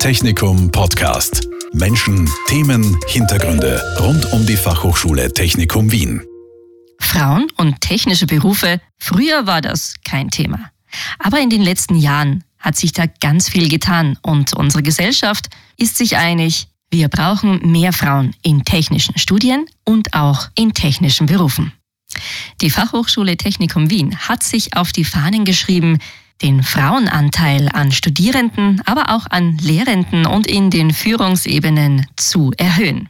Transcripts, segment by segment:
Technikum Podcast. Menschen, Themen, Hintergründe rund um die Fachhochschule Technikum Wien. Frauen und technische Berufe, früher war das kein Thema. Aber in den letzten Jahren hat sich da ganz viel getan und unsere Gesellschaft ist sich einig, wir brauchen mehr Frauen in technischen Studien und auch in technischen Berufen. Die Fachhochschule Technikum Wien hat sich auf die Fahnen geschrieben, den Frauenanteil an Studierenden, aber auch an Lehrenden und in den Führungsebenen zu erhöhen.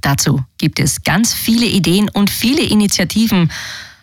Dazu gibt es ganz viele Ideen und viele Initiativen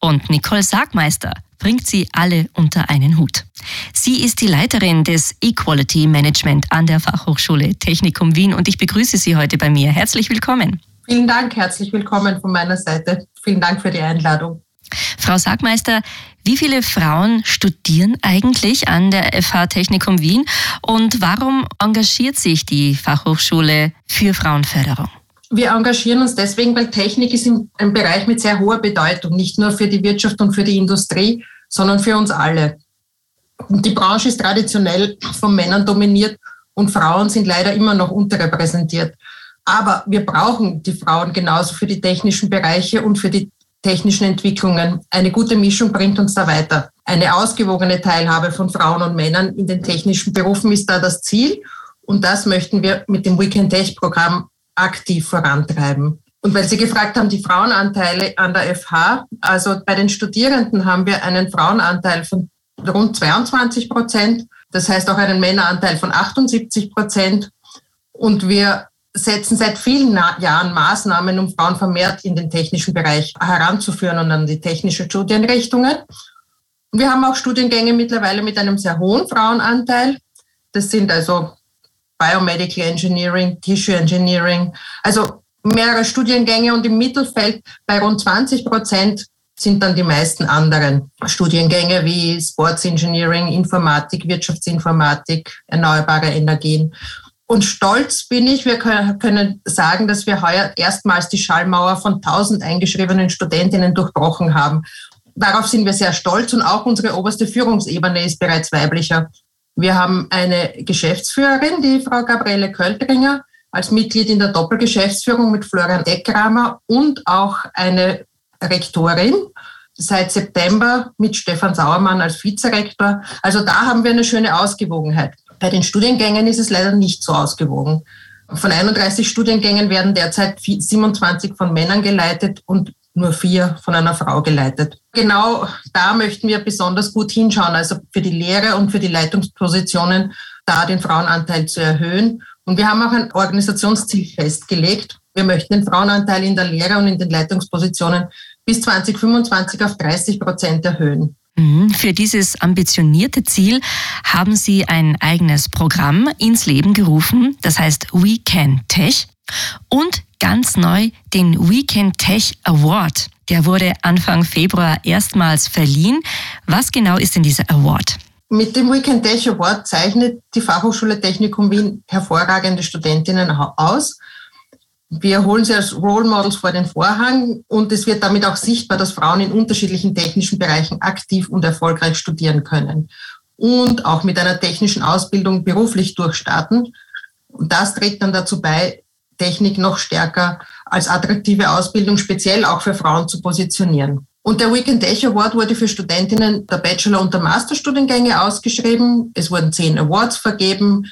und Nicole Sargmeister bringt sie alle unter einen Hut. Sie ist die Leiterin des Equality Management an der Fachhochschule Technikum Wien und ich begrüße Sie heute bei mir. Herzlich willkommen. Vielen Dank, herzlich willkommen von meiner Seite. Vielen Dank für die Einladung. Frau Sagmeister, wie viele Frauen studieren eigentlich an der FH Technikum Wien und warum engagiert sich die Fachhochschule für Frauenförderung? Wir engagieren uns deswegen, weil Technik ist ein Bereich mit sehr hoher Bedeutung, nicht nur für die Wirtschaft und für die Industrie, sondern für uns alle. Die Branche ist traditionell von Männern dominiert und Frauen sind leider immer noch unterrepräsentiert. Aber wir brauchen die Frauen genauso für die technischen Bereiche und für die technischen Entwicklungen. Eine gute Mischung bringt uns da weiter. Eine ausgewogene Teilhabe von Frauen und Männern in den technischen Berufen ist da das Ziel. Und das möchten wir mit dem Weekend Tech Programm aktiv vorantreiben. Und weil Sie gefragt haben, die Frauenanteile an der FH, also bei den Studierenden haben wir einen Frauenanteil von rund 22 Prozent, das heißt auch einen Männeranteil von 78 Prozent. Und wir setzen seit vielen Jahren Maßnahmen, um Frauen vermehrt in den technischen Bereich heranzuführen und an die technischen Studienrichtungen. Und wir haben auch Studiengänge mittlerweile mit einem sehr hohen Frauenanteil. Das sind also Biomedical Engineering, Tissue Engineering, also mehrere Studiengänge und im Mittelfeld bei rund 20 Prozent sind dann die meisten anderen Studiengänge wie Sports Engineering, Informatik, Wirtschaftsinformatik, erneuerbare Energien. Und stolz bin ich, wir können sagen, dass wir heuer erstmals die Schallmauer von 1000 eingeschriebenen Studentinnen durchbrochen haben. Darauf sind wir sehr stolz und auch unsere oberste Führungsebene ist bereits weiblicher. Wir haben eine Geschäftsführerin, die Frau Gabriele Költringer, als Mitglied in der Doppelgeschäftsführung mit Florian Eckrammer und auch eine Rektorin seit September mit Stefan Sauermann als Vizerektor. Also da haben wir eine schöne Ausgewogenheit. Bei den Studiengängen ist es leider nicht so ausgewogen. Von 31 Studiengängen werden derzeit 27 von Männern geleitet und nur vier von einer Frau geleitet. Genau da möchten wir besonders gut hinschauen, also für die Lehre und für die Leitungspositionen da den Frauenanteil zu erhöhen. Und wir haben auch ein Organisationsziel festgelegt. Wir möchten den Frauenanteil in der Lehre und in den Leitungspositionen bis 2025 auf 30 Prozent erhöhen. Mhm. Für dieses ambitionierte Ziel haben Sie ein eigenes Programm ins Leben gerufen, das heißt We Can Tech und ganz neu den Weekend Tech Award. Der wurde Anfang Februar erstmals verliehen. Was genau ist denn dieser Award? Mit dem Weekend Tech Award zeichnet die Fachhochschule Technikum Wien hervorragende Studentinnen aus. Wir holen sie als Role Models vor den Vorhang und es wird damit auch sichtbar, dass Frauen in unterschiedlichen technischen Bereichen aktiv und erfolgreich studieren können und auch mit einer technischen Ausbildung beruflich durchstarten. Und das trägt dann dazu bei, Technik noch stärker als attraktive Ausbildung speziell auch für Frauen zu positionieren. Und der Weekend Tech Award wurde für Studentinnen der Bachelor- und der Masterstudiengänge ausgeschrieben. Es wurden zehn Awards vergeben,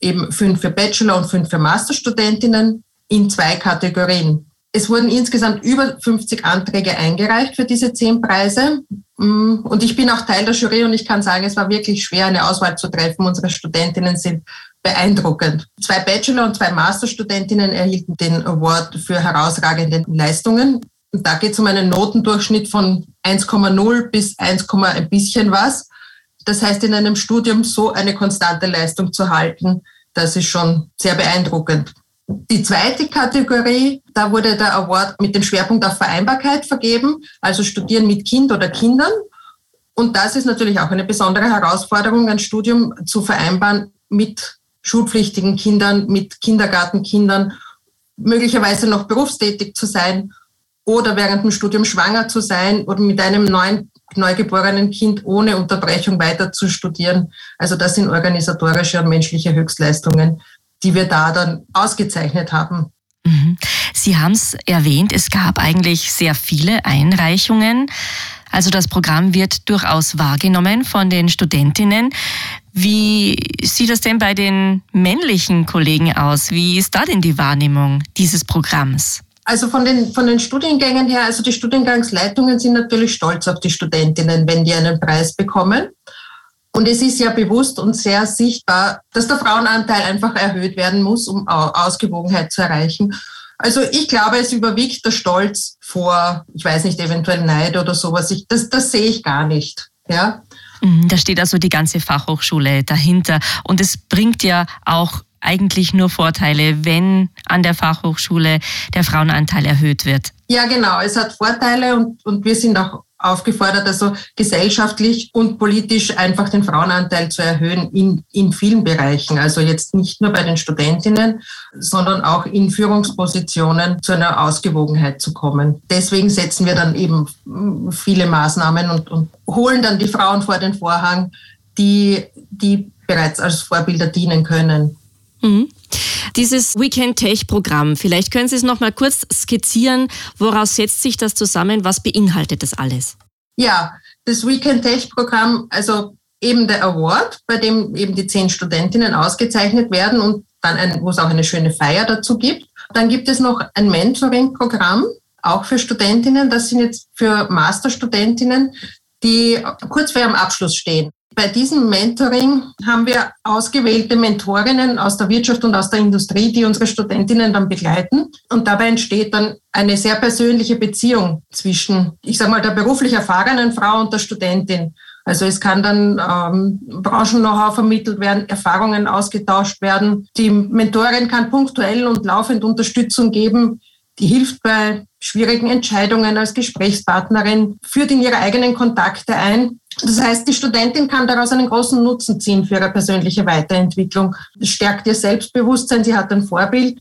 eben fünf für Bachelor- und fünf für Masterstudentinnen in zwei Kategorien. Es wurden insgesamt über 50 Anträge eingereicht für diese zehn Preise. Mm, und ich bin auch Teil der Jury und ich kann sagen, es war wirklich schwer, eine Auswahl zu treffen. Unsere Studentinnen sind beeindruckend. Zwei Bachelor- und zwei Masterstudentinnen erhielten den Award für herausragende Leistungen. Und da geht es um einen Notendurchschnitt von 1,0 bis 1, ein bisschen was. Das heißt, in einem Studium so eine konstante Leistung zu halten, das ist schon sehr beeindruckend. Die zweite Kategorie, da wurde der Award mit dem Schwerpunkt auf Vereinbarkeit vergeben, also Studieren mit Kind oder Kindern. Und das ist natürlich auch eine besondere Herausforderung, ein Studium zu vereinbaren mit schulpflichtigen Kindern, mit Kindergartenkindern, möglicherweise noch berufstätig zu sein oder während dem Studium schwanger zu sein oder mit einem neuen neugeborenen Kind ohne Unterbrechung weiter zu studieren. Also das sind organisatorische und menschliche Höchstleistungen, die wir da dann ausgezeichnet haben. Mhm. Sie haben es erwähnt, es gab eigentlich sehr viele Einreichungen. Also das Programm wird durchaus wahrgenommen von den Studentinnen. Wie sieht das denn bei den männlichen Kollegen aus? Wie ist da denn die Wahrnehmung dieses Programms? Also von den, von den Studiengängen her, also die Studiengangsleitungen sind natürlich stolz auf die Studentinnen, wenn die einen Preis bekommen. Und es ist ja bewusst und sehr sichtbar, dass der Frauenanteil einfach erhöht werden muss, um Ausgewogenheit zu erreichen. Also ich glaube, es überwiegt der Stolz vor, ich weiß nicht, eventuell Neid oder sowas. Ich, das, das sehe ich gar nicht. Ja. Mhm, da steht also die ganze Fachhochschule dahinter. Und es bringt ja auch eigentlich nur Vorteile, wenn an der Fachhochschule der Frauenanteil erhöht wird. Ja, genau. Es hat Vorteile und, und wir sind auch aufgefordert, also gesellschaftlich und politisch einfach den Frauenanteil zu erhöhen in, in vielen Bereichen. Also jetzt nicht nur bei den Studentinnen, sondern auch in Führungspositionen zu einer Ausgewogenheit zu kommen. Deswegen setzen wir dann eben viele Maßnahmen und, und holen dann die Frauen vor den Vorhang, die, die bereits als Vorbilder dienen können. Mhm. Dieses Weekend Tech Programm, vielleicht können Sie es noch mal kurz skizzieren. Woraus setzt sich das zusammen? Was beinhaltet das alles? Ja, das Weekend Tech Programm, also eben der Award, bei dem eben die zehn Studentinnen ausgezeichnet werden und dann ein, wo es auch eine schöne Feier dazu gibt. Dann gibt es noch ein Mentoring-Programm, auch für Studentinnen. Das sind jetzt für Masterstudentinnen, die kurz vor ihrem Abschluss stehen. Bei diesem Mentoring haben wir ausgewählte Mentorinnen aus der Wirtschaft und aus der Industrie, die unsere Studentinnen dann begleiten. Und dabei entsteht dann eine sehr persönliche Beziehung zwischen, ich sage mal, der beruflich erfahrenen Frau und der Studentin. Also es kann dann ähm, Branchen-Know-how vermittelt werden, Erfahrungen ausgetauscht werden. Die Mentorin kann punktuell und laufend Unterstützung geben, die hilft bei schwierigen Entscheidungen als Gesprächspartnerin, führt in ihre eigenen Kontakte ein. Das heißt, die Studentin kann daraus einen großen Nutzen ziehen für ihre persönliche Weiterentwicklung. Es stärkt ihr Selbstbewusstsein, sie hat ein Vorbild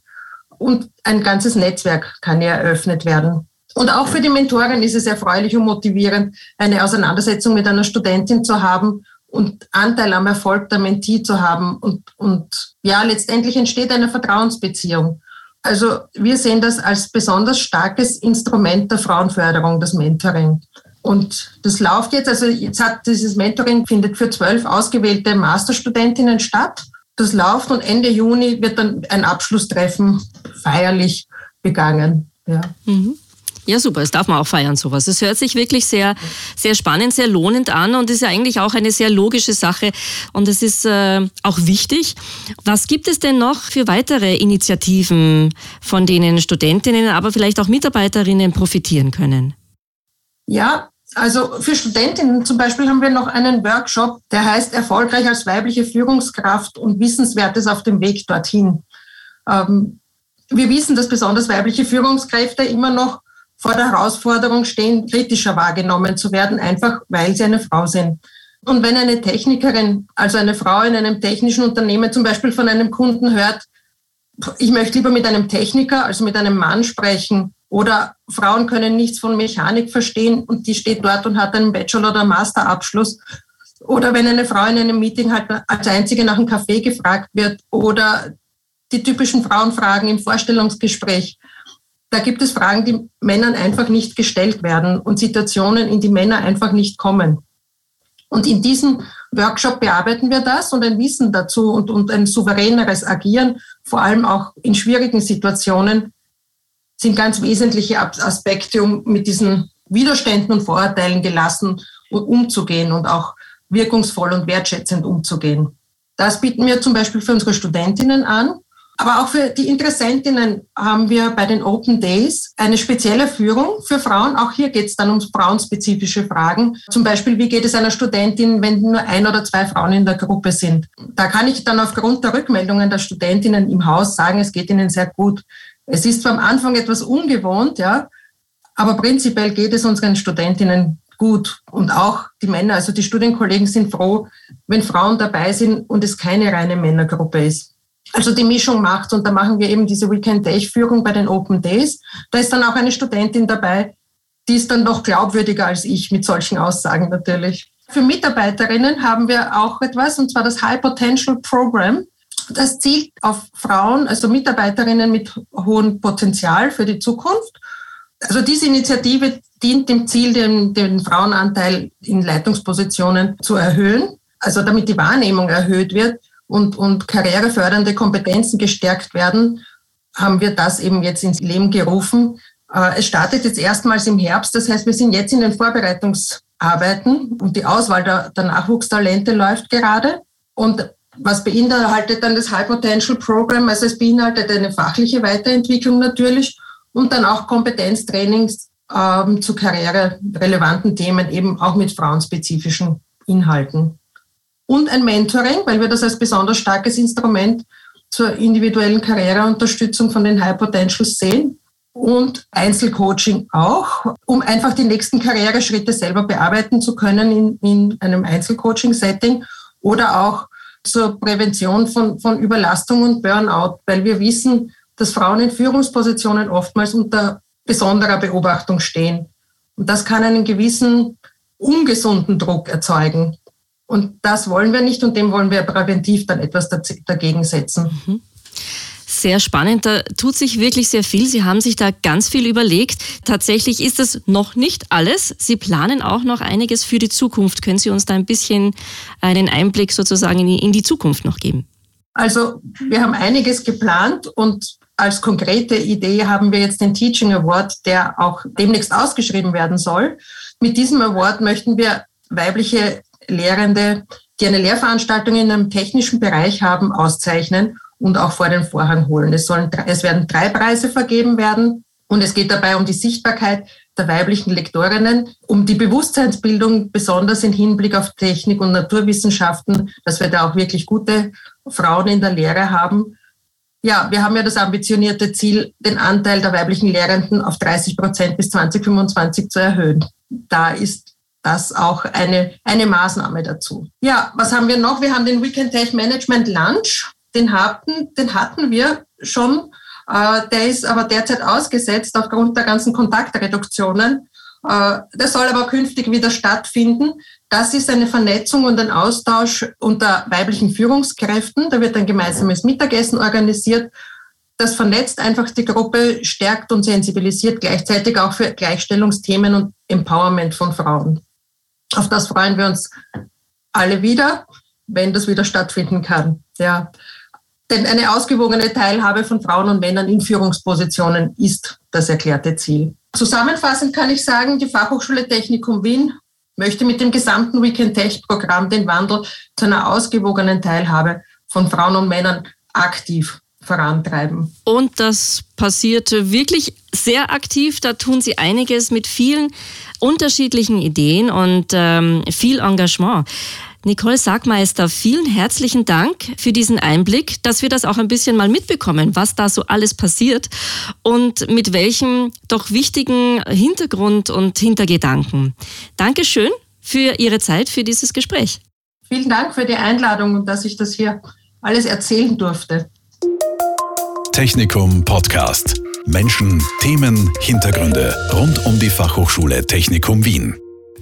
und ein ganzes Netzwerk kann ihr eröffnet werden. Und auch für die Mentorin ist es erfreulich und motivierend, eine Auseinandersetzung mit einer Studentin zu haben und Anteil am Erfolg der Mentee zu haben. Und, und ja, letztendlich entsteht eine Vertrauensbeziehung. Also wir sehen das als besonders starkes Instrument der Frauenförderung, das Mentoring. Und das läuft jetzt, also jetzt hat dieses Mentoring findet für zwölf ausgewählte Masterstudentinnen statt. Das läuft und Ende Juni wird dann ein Abschlusstreffen feierlich begangen. Ja. Mhm. Ja, super. Das darf man auch feiern, sowas. Es hört sich wirklich sehr, sehr spannend, sehr lohnend an und ist ja eigentlich auch eine sehr logische Sache und es ist äh, auch wichtig. Was gibt es denn noch für weitere Initiativen, von denen Studentinnen, aber vielleicht auch Mitarbeiterinnen profitieren können? Ja, also für Studentinnen zum Beispiel haben wir noch einen Workshop, der heißt Erfolgreich als weibliche Führungskraft und Wissenswertes auf dem Weg dorthin. Ähm, wir wissen, dass besonders weibliche Führungskräfte immer noch vor der Herausforderung stehen, kritischer wahrgenommen zu werden, einfach weil sie eine Frau sind. Und wenn eine Technikerin, also eine Frau in einem technischen Unternehmen zum Beispiel von einem Kunden hört, ich möchte lieber mit einem Techniker, also mit einem Mann sprechen, oder Frauen können nichts von Mechanik verstehen und die steht dort und hat einen Bachelor- oder Masterabschluss. Oder wenn eine Frau in einem Meeting halt als einzige nach einem Kaffee gefragt wird oder die typischen Frauenfragen im Vorstellungsgespräch. Da gibt es Fragen, die Männern einfach nicht gestellt werden und Situationen, in die Männer einfach nicht kommen. Und in diesem Workshop bearbeiten wir das und ein Wissen dazu und, und ein souveräneres Agieren, vor allem auch in schwierigen Situationen, sind ganz wesentliche Aspekte, um mit diesen Widerständen und Vorurteilen gelassen umzugehen und auch wirkungsvoll und wertschätzend umzugehen. Das bieten wir zum Beispiel für unsere Studentinnen an. Aber auch für die Interessentinnen haben wir bei den Open Days eine spezielle Führung für Frauen. Auch hier geht es dann um frauenspezifische Fragen. Zum Beispiel, wie geht es einer Studentin, wenn nur ein oder zwei Frauen in der Gruppe sind? Da kann ich dann aufgrund der Rückmeldungen der Studentinnen im Haus sagen, es geht ihnen sehr gut. Es ist zwar am Anfang etwas ungewohnt, ja, aber prinzipiell geht es unseren Studentinnen gut und auch die Männer, also die Studienkollegen sind froh, wenn Frauen dabei sind und es keine reine Männergruppe ist also die Mischung macht. Und da machen wir eben diese Weekend-Day-Führung bei den Open Days. Da ist dann auch eine Studentin dabei, die ist dann noch glaubwürdiger als ich mit solchen Aussagen natürlich. Für Mitarbeiterinnen haben wir auch etwas, und zwar das High Potential Program. Das zielt auf Frauen, also Mitarbeiterinnen mit hohem Potenzial für die Zukunft. Also diese Initiative dient dem Ziel, den, den Frauenanteil in Leitungspositionen zu erhöhen, also damit die Wahrnehmung erhöht wird und, und karrierefördernde Kompetenzen gestärkt werden, haben wir das eben jetzt ins Leben gerufen. Äh, es startet jetzt erstmals im Herbst, das heißt, wir sind jetzt in den Vorbereitungsarbeiten und die Auswahl der, der Nachwuchstalente läuft gerade. Und was beinhaltet dann das High Potential Program? Also es beinhaltet eine fachliche Weiterentwicklung natürlich und dann auch Kompetenztrainings ähm, zu karriererelevanten Themen, eben auch mit frauenspezifischen Inhalten. Und ein Mentoring, weil wir das als besonders starkes Instrument zur individuellen Karriereunterstützung von den High Potentials sehen und Einzelcoaching auch, um einfach die nächsten Karriereschritte selber bearbeiten zu können in, in einem Einzelcoaching-Setting oder auch zur Prävention von, von Überlastung und Burnout, weil wir wissen, dass Frauen in Führungspositionen oftmals unter besonderer Beobachtung stehen. Und das kann einen gewissen ungesunden Druck erzeugen. Und das wollen wir nicht und dem wollen wir präventiv dann etwas dagegen setzen. Mhm. Sehr spannend, da tut sich wirklich sehr viel. Sie haben sich da ganz viel überlegt. Tatsächlich ist das noch nicht alles. Sie planen auch noch einiges für die Zukunft. Können Sie uns da ein bisschen einen Einblick sozusagen in die Zukunft noch geben? Also wir haben einiges geplant und als konkrete Idee haben wir jetzt den Teaching Award, der auch demnächst ausgeschrieben werden soll. Mit diesem Award möchten wir weibliche Lehrende, die eine Lehrveranstaltung in einem technischen Bereich haben, auszeichnen und auch vor den Vorhang holen. Es, sollen, es werden drei Preise vergeben werden und es geht dabei um die Sichtbarkeit der weiblichen Lektorinnen, um die Bewusstseinsbildung, besonders im Hinblick auf Technik und Naturwissenschaften, dass wir da auch wirklich gute Frauen in der Lehre haben. Ja, wir haben ja das ambitionierte Ziel, den Anteil der weiblichen Lehrenden auf 30 Prozent bis 2025 zu erhöhen. Da ist das auch eine, eine Maßnahme dazu. Ja, was haben wir noch? Wir haben den Weekend Tech Management Lunch. Den hatten, den hatten wir schon. Äh, der ist aber derzeit ausgesetzt aufgrund der ganzen Kontaktreduktionen. Äh, der soll aber künftig wieder stattfinden. Das ist eine Vernetzung und ein Austausch unter weiblichen Führungskräften. Da wird ein gemeinsames Mittagessen organisiert. Das vernetzt einfach die Gruppe, stärkt und sensibilisiert gleichzeitig auch für Gleichstellungsthemen und Empowerment von Frauen. Auf das freuen wir uns alle wieder, wenn das wieder stattfinden kann. Ja. Denn eine ausgewogene Teilhabe von Frauen und Männern in Führungspositionen ist das erklärte Ziel. Zusammenfassend kann ich sagen, die Fachhochschule Technikum Wien möchte mit dem gesamten Weekend Tech Programm den Wandel zu einer ausgewogenen Teilhabe von Frauen und Männern aktiv vorantreiben. Und das passiert wirklich sehr aktiv. Da tun Sie einiges mit vielen unterschiedlichen Ideen und ähm, viel Engagement. Nicole Sagmeister, vielen herzlichen Dank für diesen Einblick, dass wir das auch ein bisschen mal mitbekommen, was da so alles passiert und mit welchem doch wichtigen Hintergrund und Hintergedanken. Dankeschön für Ihre Zeit, für dieses Gespräch. Vielen Dank für die Einladung und dass ich das hier alles erzählen durfte. Technikum Podcast. Menschen, Themen, Hintergründe rund um die Fachhochschule Technikum Wien.